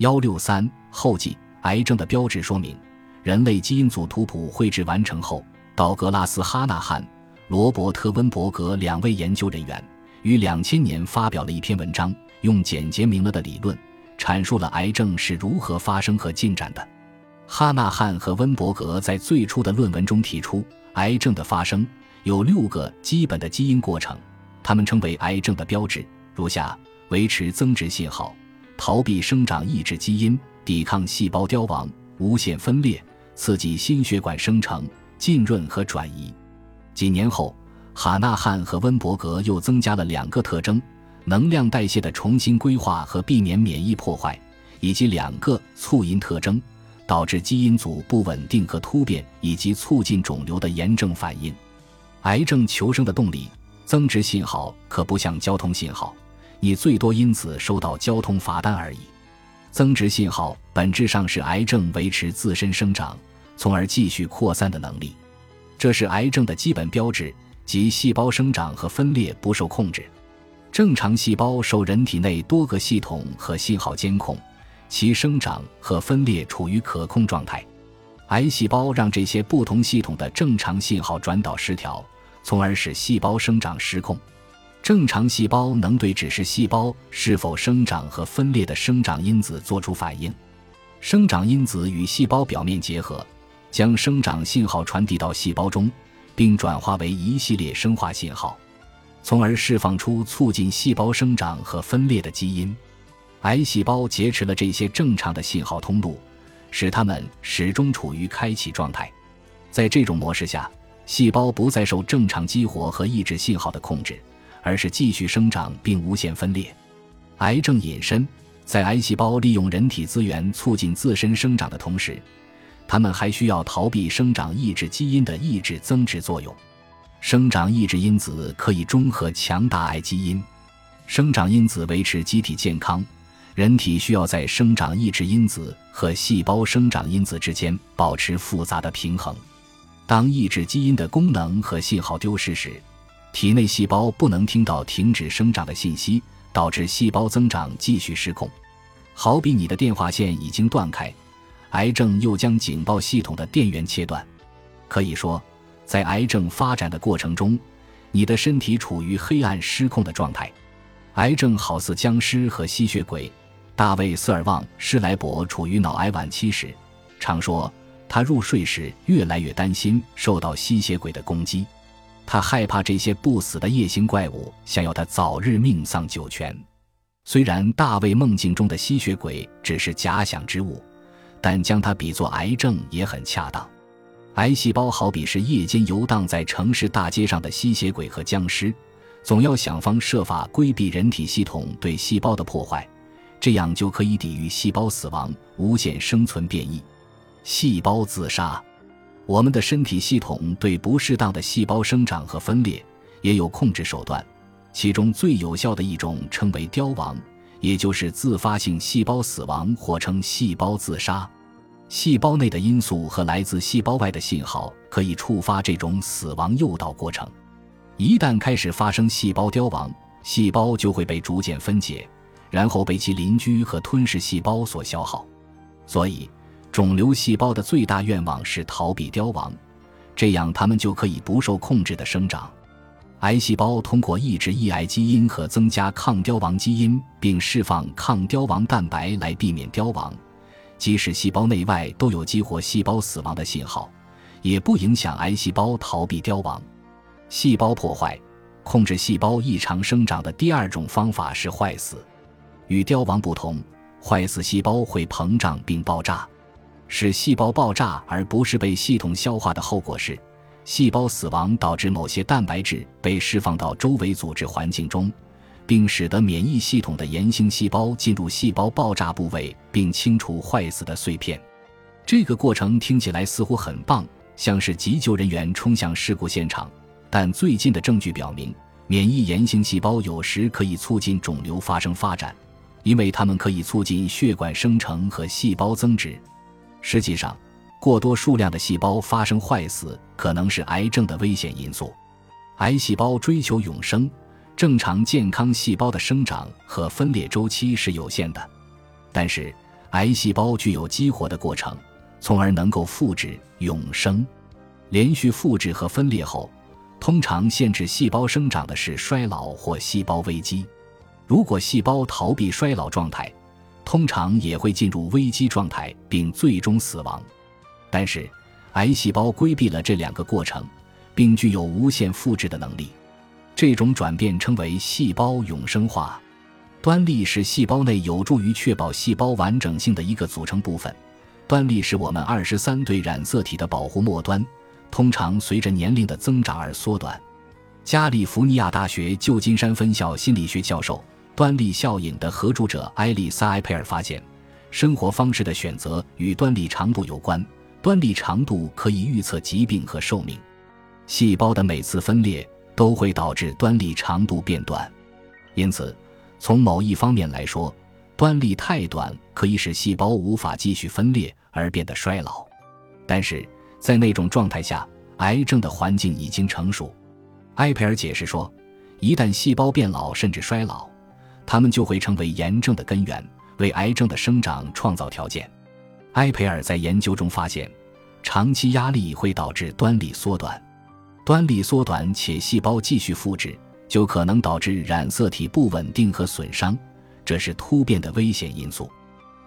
幺六三后记：癌症的标志说明。人类基因组图谱绘制完成后，道格拉斯·哈纳汉、罗伯特·温伯格两位研究人员于两千年发表了一篇文章，用简洁明了的理论阐述了癌症是如何发生和进展的。哈纳汉和温伯格在最初的论文中提出，癌症的发生有六个基本的基因过程，他们称为癌症的标志，如下：维持增殖信号、逃避生长抑制基因、抵抗细胞凋亡、无限分裂。刺激心血管生成、浸润和转移。几年后，哈纳汉和温伯格又增加了两个特征：能量代谢的重新规划和避免免疫破坏，以及两个促因特征，导致基因组不稳定和突变，以及促进肿瘤的炎症反应。癌症求生的动力增殖信号可不像交通信号，你最多因此收到交通罚单而已。增殖信号本质上是癌症维持自身生长。从而继续扩散的能力，这是癌症的基本标志，即细胞生长和分裂不受控制。正常细胞受人体内多个系统和信号监控，其生长和分裂处于可控状态。癌细胞让这些不同系统的正常信号转导失调，从而使细胞生长失控。正常细胞能对指示细胞是否生长和分裂的生长因子做出反应，生长因子与细胞表面结合。将生长信号传递到细胞中，并转化为一系列生化信号，从而释放出促进细胞生长和分裂的基因。癌细胞劫持了这些正常的信号通路，使它们始终处于开启状态。在这种模式下，细胞不再受正常激活和抑制信号的控制，而是继续生长并无限分裂。癌症隐身在癌细胞利用人体资源促进自身生长的同时。它们还需要逃避生长抑制基因的抑制增殖作用。生长抑制因子可以中和强大癌基因。生长因子维持机体健康，人体需要在生长抑制因子和细胞生长因子之间保持复杂的平衡。当抑制基因的功能和信号丢失时，体内细胞不能听到停止生长的信息，导致细胞增长继续失控。好比你的电话线已经断开。癌症又将警报系统的电源切断，可以说，在癌症发展的过程中，你的身体处于黑暗失控的状态。癌症好似僵尸和吸血鬼。大卫·斯尔旺·施莱伯处于脑癌晚期时，常说他入睡时越来越担心受到吸血鬼的攻击，他害怕这些不死的夜行怪物想要他早日命丧九泉。虽然大卫梦境中的吸血鬼只是假想之物。但将它比作癌症也很恰当。癌细胞好比是夜间游荡在城市大街上的吸血鬼和僵尸，总要想方设法规避人体系统对细胞的破坏，这样就可以抵御细胞死亡、无限生存变异。细胞自杀，我们的身体系统对不适当的细胞生长和分裂也有控制手段，其中最有效的一种称为凋亡。也就是自发性细胞死亡，或称细胞自杀。细胞内的因素和来自细胞外的信号可以触发这种死亡诱导过程。一旦开始发生细胞凋亡，细胞就会被逐渐分解，然后被其邻居和吞噬细胞所消耗。所以，肿瘤细胞的最大愿望是逃避凋亡，这样它们就可以不受控制的生长。癌细胞通过抑制抑癌基因和增加抗凋亡基因，并释放抗凋亡蛋白来避免凋亡，即使细胞内外都有激活细胞死亡的信号，也不影响癌细胞逃避凋亡。细胞破坏控制细胞异常生长的第二种方法是坏死。与凋亡不同，坏死细胞会膨胀并爆炸。使细胞爆炸而不是被系统消化的后果是。细胞死亡导致某些蛋白质被释放到周围组织环境中，并使得免疫系统的炎性细胞进入细胞爆炸部位并清除坏死的碎片。这个过程听起来似乎很棒，像是急救人员冲向事故现场。但最近的证据表明，免疫炎性细胞有时可以促进肿瘤发生发展，因为它们可以促进血管生成和细胞增殖。实际上，过多数量的细胞发生坏死，可能是癌症的危险因素。癌细胞追求永生，正常健康细胞的生长和分裂周期是有限的。但是，癌细胞具有激活的过程，从而能够复制永生。连续复制和分裂后，通常限制细胞生长的是衰老或细胞危机。如果细胞逃避衰老状态，通常也会进入危机状态并最终死亡。但是，癌细胞规避了这两个过程，并具有无限复制的能力。这种转变称为细胞永生化。端粒是细胞内有助于确保细胞完整性的一个组成部分。端粒是我们二十三对染色体的保护末端。通常随着年龄的增长而缩短。加利福尼亚大学旧金山分校心理学教授、端粒效应的合著者埃丽莎·埃佩尔发现，生活方式的选择与端粒长度有关。端粒长度可以预测疾病和寿命。细胞的每次分裂都会导致端粒长度变短，因此，从某一方面来说，端粒太短可以使细胞无法继续分裂而变得衰老。但是，在那种状态下，癌症的环境已经成熟。埃培尔解释说，一旦细胞变老甚至衰老，它们就会成为炎症的根源，为癌症的生长创造条件。埃培尔在研究中发现，长期压力会导致端粒缩短，端粒缩短且细胞继续复制，就可能导致染色体不稳定和损伤，这是突变的危险因素。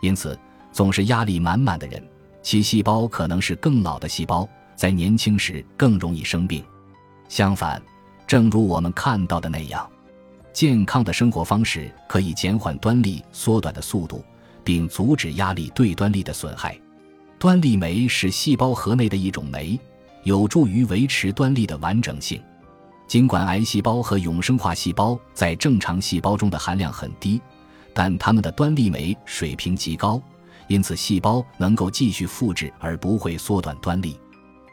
因此，总是压力满满的人。其细胞可能是更老的细胞，在年轻时更容易生病。相反，正如我们看到的那样，健康的生活方式可以减缓端粒缩短的速度，并阻止压力对端粒的损害。端粒酶是细胞核内的一种酶，有助于维持端粒的完整性。尽管癌细胞和永生化细胞在正常细胞中的含量很低，但它们的端粒酶水平极高。因此，细胞能够继续复制而不会缩短端粒。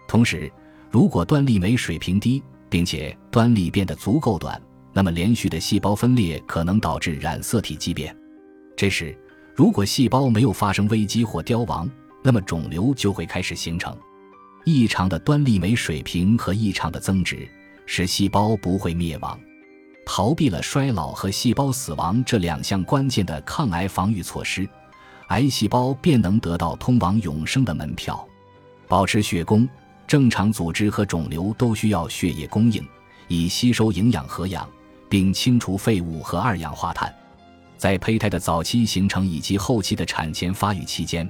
同时，如果端粒酶水平低，并且端粒变得足够短，那么连续的细胞分裂可能导致染色体畸变。这时，如果细胞没有发生危机或凋亡，那么肿瘤就会开始形成。异常的端粒酶水平和异常的增值使细胞不会灭亡。逃避了衰老和细胞死亡这两项关键的抗癌防御措施。癌细胞便能得到通往永生的门票。保持血供，正常组织和肿瘤都需要血液供应，以吸收营养和氧，并清除废物和二氧化碳。在胚胎的早期形成以及后期的产前发育期间，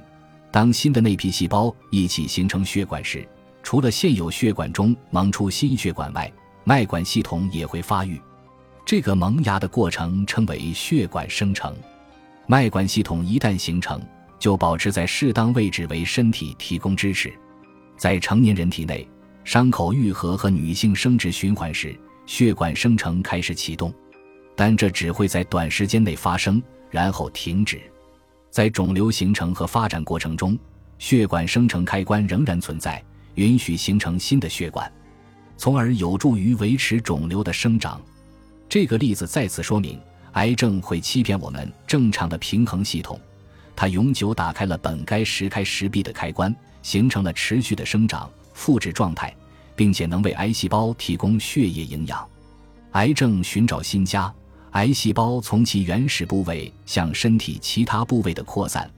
当新的内皮细胞一起形成血管时，除了现有血管中萌出新血管外，脉管系统也会发育。这个萌芽的过程称为血管生成。脉管系统一旦形成，就保持在适当位置，为身体提供支持。在成年人体内，伤口愈合和女性生殖循环时，血管生成开始启动，但这只会在短时间内发生，然后停止。在肿瘤形成和发展过程中，血管生成开关仍然存在，允许形成新的血管，从而有助于维持肿瘤的生长。这个例子再次说明。癌症会欺骗我们正常的平衡系统，它永久打开了本该时开时闭的开关，形成了持续的生长、复制状态，并且能为癌细胞提供血液营养。癌症寻找新家，癌细胞从其原始部位向身体其他部位的扩散，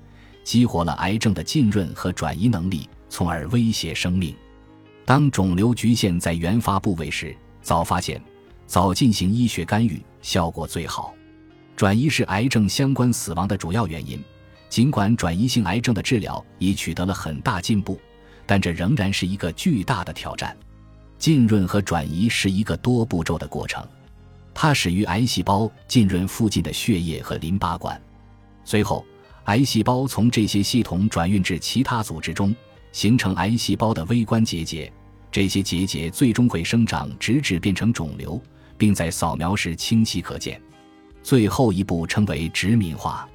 激活了癌症的浸润和转移能力，从而威胁生命。当肿瘤局限在原发部位时，早发现、早进行医学干预，效果最好。转移是癌症相关死亡的主要原因。尽管转移性癌症的治疗已取得了很大进步，但这仍然是一个巨大的挑战。浸润和转移是一个多步骤的过程，它始于癌细胞浸润附近的血液和淋巴管，随后癌细胞从这些系统转运至其他组织中，形成癌细胞的微观结节。这些结节最终会生长，直至变成肿瘤，并在扫描时清晰可见。最后一步称为殖民化，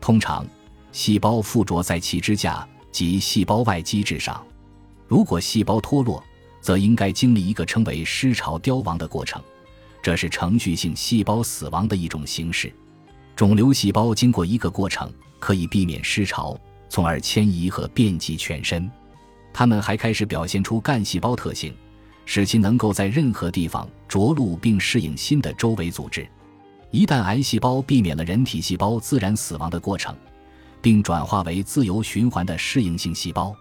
通常细胞附着在其支架及细胞外基质上。如果细胞脱落，则应该经历一个称为失潮凋亡的过程，这是程序性细胞死亡的一种形式。肿瘤细胞经过一个过程，可以避免失潮，从而迁移和遍及全身。它们还开始表现出干细胞特性，使其能够在任何地方着陆并适应新的周围组织。一旦癌细胞避免了人体细胞自然死亡的过程，并转化为自由循环的适应性细胞，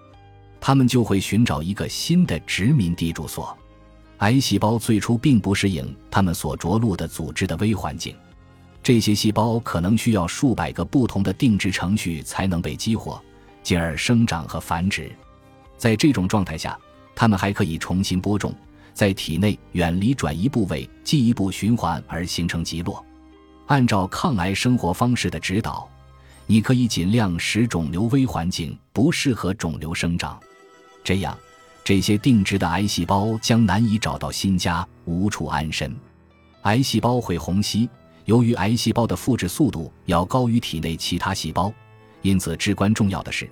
他们就会寻找一个新的殖民地住所。癌细胞最初并不适应他们所着陆的组织的微环境，这些细胞可能需要数百个不同的定制程序才能被激活，进而生长和繁殖。在这种状态下，它们还可以重新播种，在体内远离转移部位，进一步循环而形成极落。按照抗癌生活方式的指导，你可以尽量使肿瘤微环境不适合肿瘤生长，这样这些定植的癌细胞将难以找到新家，无处安身。癌细胞会虹吸，由于癌细胞的复制速度要高于体内其他细胞，因此至关重要的是，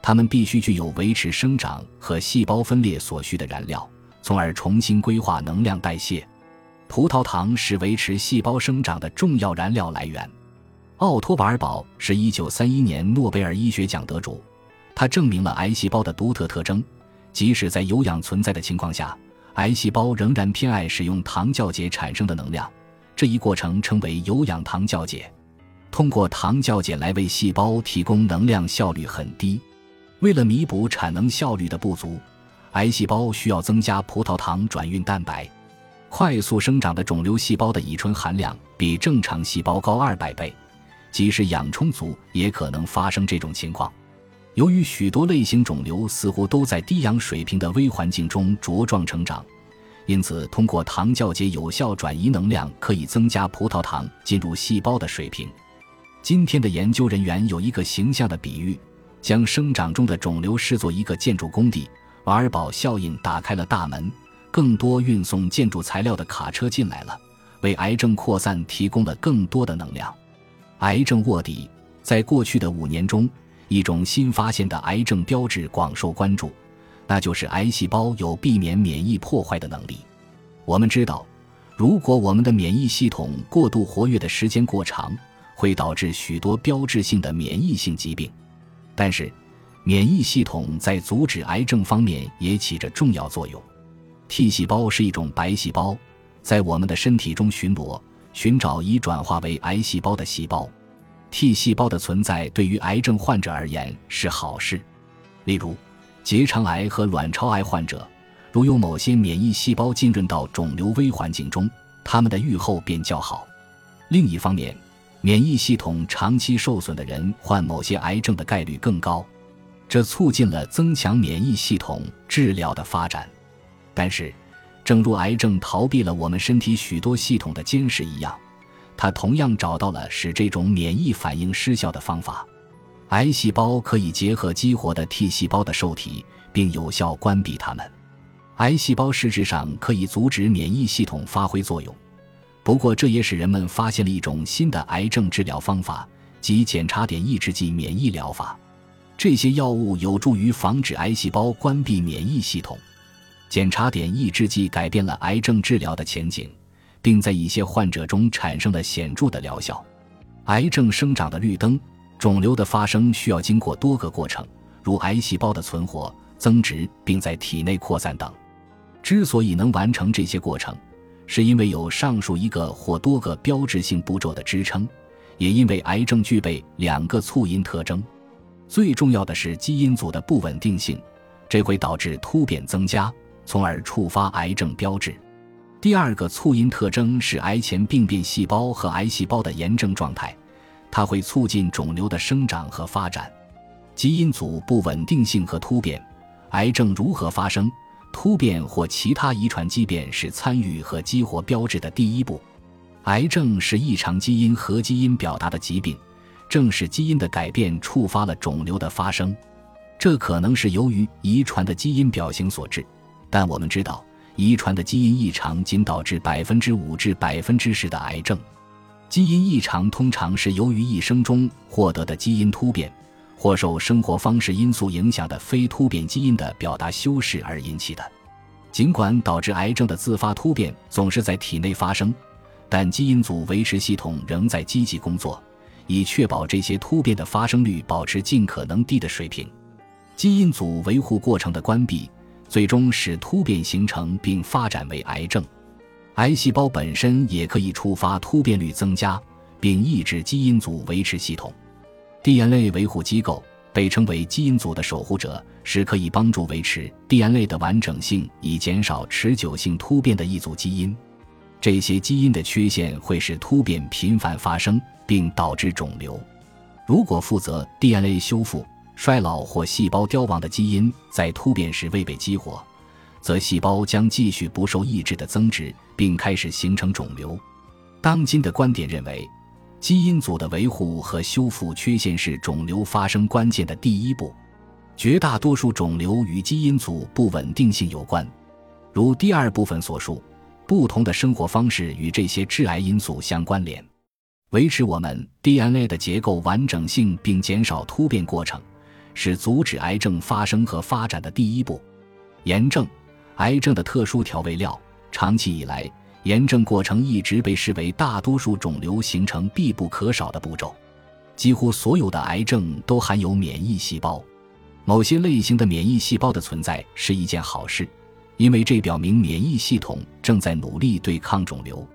它们必须具有维持生长和细胞分裂所需的燃料，从而重新规划能量代谢。葡萄糖是维持细胞生长的重要燃料来源。奥托·瓦尔堡是一九三一年诺贝尔医学奖得主，他证明了癌细胞的独特特征：即使在有氧存在的情况下，癌细胞仍然偏爱使用糖酵解产生的能量。这一过程称为有氧糖酵解。通过糖酵解来为细胞提供能量效率很低。为了弥补产能效率的不足，癌细胞需要增加葡萄糖转运蛋白。快速生长的肿瘤细胞的乙醇含量比正常细胞高二百倍，即使氧充足也可能发生这种情况。由于许多类型肿瘤似乎都在低氧水平的微环境中茁壮成长，因此通过糖酵解有效转移能量，可以增加葡萄糖进入细胞的水平。今天的研究人员有一个形象的比喻，将生长中的肿瘤视作一个建筑工地，瓦尔堡效应打开了大门。更多运送建筑材料的卡车进来了，为癌症扩散提供了更多的能量。癌症卧底，在过去的五年中，一种新发现的癌症标志广受关注，那就是癌细胞有避免免疫破坏的能力。我们知道，如果我们的免疫系统过度活跃的时间过长，会导致许多标志性的免疫性疾病。但是，免疫系统在阻止癌症方面也起着重要作用。T 细胞是一种白细胞，在我们的身体中巡逻，寻找已转化为癌细胞的细胞。T 细胞的存在对于癌症患者而言是好事。例如，结肠癌和卵巢癌患者，如有某些免疫细胞浸润到肿瘤微环境中，他们的预后便较好。另一方面，免疫系统长期受损的人患某些癌症的概率更高，这促进了增强免疫系统治疗的发展。但是，正如癌症逃避了我们身体许多系统的监视一样，他同样找到了使这种免疫反应失效的方法。癌细胞可以结合激活的 T 细胞的受体，并有效关闭它们。癌细胞实质上可以阻止免疫系统发挥作用。不过，这也使人们发现了一种新的癌症治疗方法，即检查点抑制剂免疫疗法。这些药物有助于防止癌细胞关闭免疫系统。检查点抑制剂改变了癌症治疗的前景，并在一些患者中产生了显著的疗效。癌症生长的绿灯，肿瘤的发生需要经过多个过程，如癌细胞的存活、增殖，并在体内扩散等。之所以能完成这些过程，是因为有上述一个或多个标志性步骤的支撑，也因为癌症具备两个促因特征。最重要的是基因组的不稳定性，这会导致突变增加。从而触发癌症标志。第二个促因特征是癌前病变细胞和癌细胞的炎症状态，它会促进肿瘤的生长和发展。基因组不稳定性和突变，癌症如何发生？突变或其他遗传畸变是参与和激活标志的第一步。癌症是异常基因和基因表达的疾病，正是基因的改变触发了肿瘤的发生。这可能是由于遗传的基因表型所致。但我们知道，遗传的基因异常仅导致百分之五至百分之十的癌症。基因异常通常是由于一生中获得的基因突变，或受生活方式因素影响的非突变基因的表达修饰而引起的。尽管导致癌症的自发突变总是在体内发生，但基因组维持系统仍在积极工作，以确保这些突变的发生率保持尽可能低的水平。基因组维护过程的关闭。最终使突变形成并发展为癌症，癌细胞本身也可以触发突变率增加，并抑制基因组维持系统。DNA 维护机构被称为基因组的守护者，是可以帮助维持 DNA 的完整性以减少持久性突变的一组基因。这些基因的缺陷会使突变频繁发生，并导致肿瘤。如果负责 DNA 修复、衰老或细胞凋亡的基因在突变时未被激活，则细胞将继续不受抑制的增殖，并开始形成肿瘤。当今的观点认为，基因组的维护和修复缺陷是肿瘤发生关键的第一步。绝大多数肿瘤与基因组不稳定性有关，如第二部分所述，不同的生活方式与这些致癌因素相关联。维持我们 DNA 的结构完整性并减少突变过程，是阻止癌症发生和发展的第一步。炎症，癌症的特殊调味料，长期以来。炎症过程一直被视为大多数肿瘤形成必不可少的步骤。几乎所有的癌症都含有免疫细胞，某些类型的免疫细胞的存在是一件好事，因为这表明免疫系统正在努力对抗肿瘤。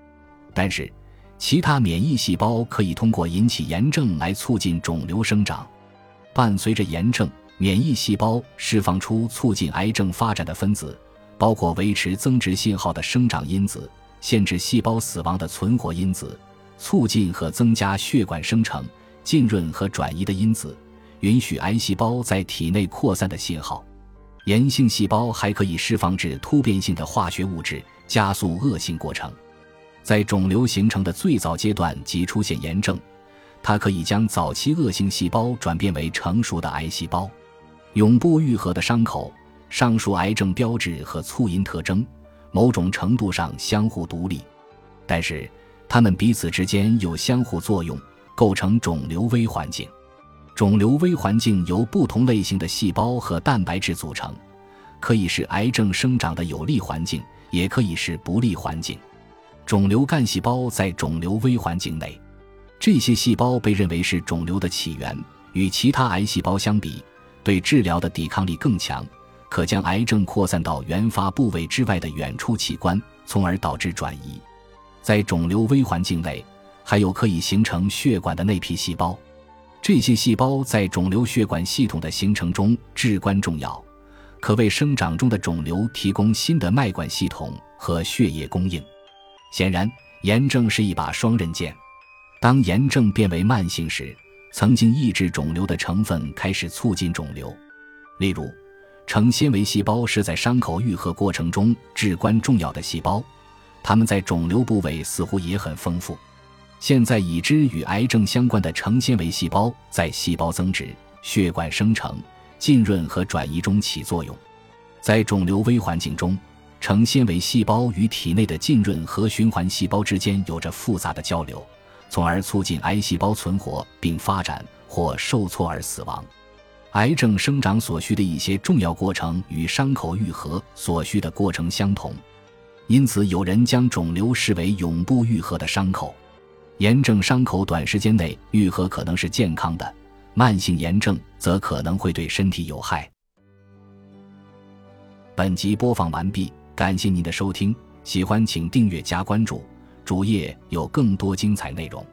但是，其他免疫细胞可以通过引起炎症来促进肿瘤生长。伴随着炎症，免疫细胞释放出促进癌症发展的分子，包括维持增殖信号的生长因子。限制细胞死亡的存活因子，促进和增加血管生成、浸润和转移的因子，允许癌细胞在体内扩散的信号。炎性细胞还可以释放至突变性的化学物质，加速恶性过程。在肿瘤形成的最早阶段即出现炎症，它可以将早期恶性细胞转变为成熟的癌细胞。永不愈合的伤口，上述癌症标志和促因特征。某种程度上相互独立，但是它们彼此之间有相互作用，构成肿瘤微环境。肿瘤微环境由不同类型的细胞和蛋白质组成，可以是癌症生长的有利环境，也可以是不利环境。肿瘤干细胞在肿瘤微环境内，这些细胞被认为是肿瘤的起源，与其他癌细胞相比，对治疗的抵抗力更强。可将癌症扩散到原发部位之外的远处器官，从而导致转移。在肿瘤微环境内，还有可以形成血管的内皮细胞，这些细胞在肿瘤血管系统的形成中至关重要，可为生长中的肿瘤提供新的脉管系统和血液供应。显然，炎症是一把双刃剑。当炎症变为慢性时，曾经抑制肿瘤的成分开始促进肿瘤，例如。成纤维细胞是在伤口愈合过程中至关重要的细胞，它们在肿瘤部位似乎也很丰富。现在已知与癌症相关的成纤维细胞在细胞增殖、血管生成、浸润和转移中起作用。在肿瘤微环境中，成纤维细胞与体内的浸润和循环细胞之间有着复杂的交流，从而促进癌细胞存活并发展或受挫而死亡。癌症生长所需的一些重要过程与伤口愈合所需的过程相同，因此有人将肿瘤视为永不愈合的伤口。炎症伤口短时间内愈合可能是健康的，慢性炎症则可能会对身体有害。本集播放完毕，感谢您的收听，喜欢请订阅加关注，主页有更多精彩内容。